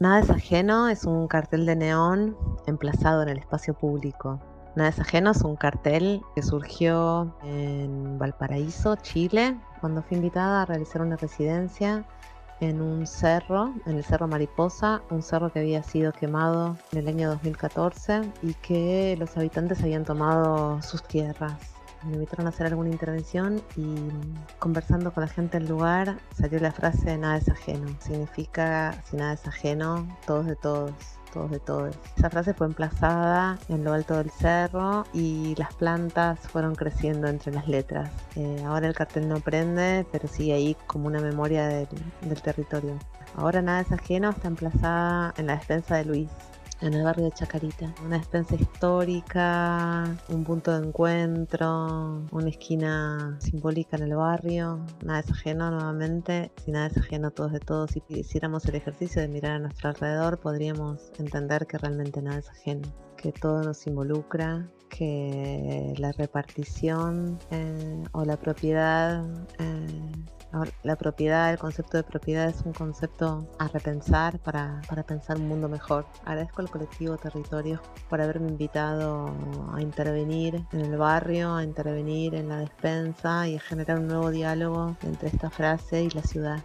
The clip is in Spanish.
Nada es ajeno es un cartel de neón emplazado en el espacio público. Nada es ajeno es un cartel que surgió en Valparaíso, Chile, cuando fui invitada a realizar una residencia en un cerro, en el Cerro Mariposa, un cerro que había sido quemado en el año 2014 y que los habitantes habían tomado sus tierras me invitaron a hacer alguna intervención y conversando con la gente del lugar salió la frase nada es ajeno. Significa si nada es ajeno, todos de todos todos de todos. Esa frase fue emplazada en lo alto del cerro y las plantas fueron creciendo entre las letras. Eh, ahora el cartel no prende, pero sigue ahí como una memoria del, del territorio. Ahora nada es ajeno, está emplazada en la despensa de Luis, en el barrio de Chacarita. Una despensa histórica, un punto de encuentro, una esquina simbólica en el barrio. Nada es ajeno nuevamente, si nada es ajeno todos de todos. Si hiciéramos el ejercicio de mirar a nuestro alrededor, podríamos entender que realmente nada es ajeno, que todo nos involucra, que la repartición eh, o la propiedad eh, la propiedad, el concepto de propiedad es un concepto a repensar para, para pensar un mundo mejor. Agradezco al colectivo Territorio por haberme invitado a intervenir en el barrio, a intervenir en la despensa y a generar un nuevo diálogo entre esta frase y la ciudad.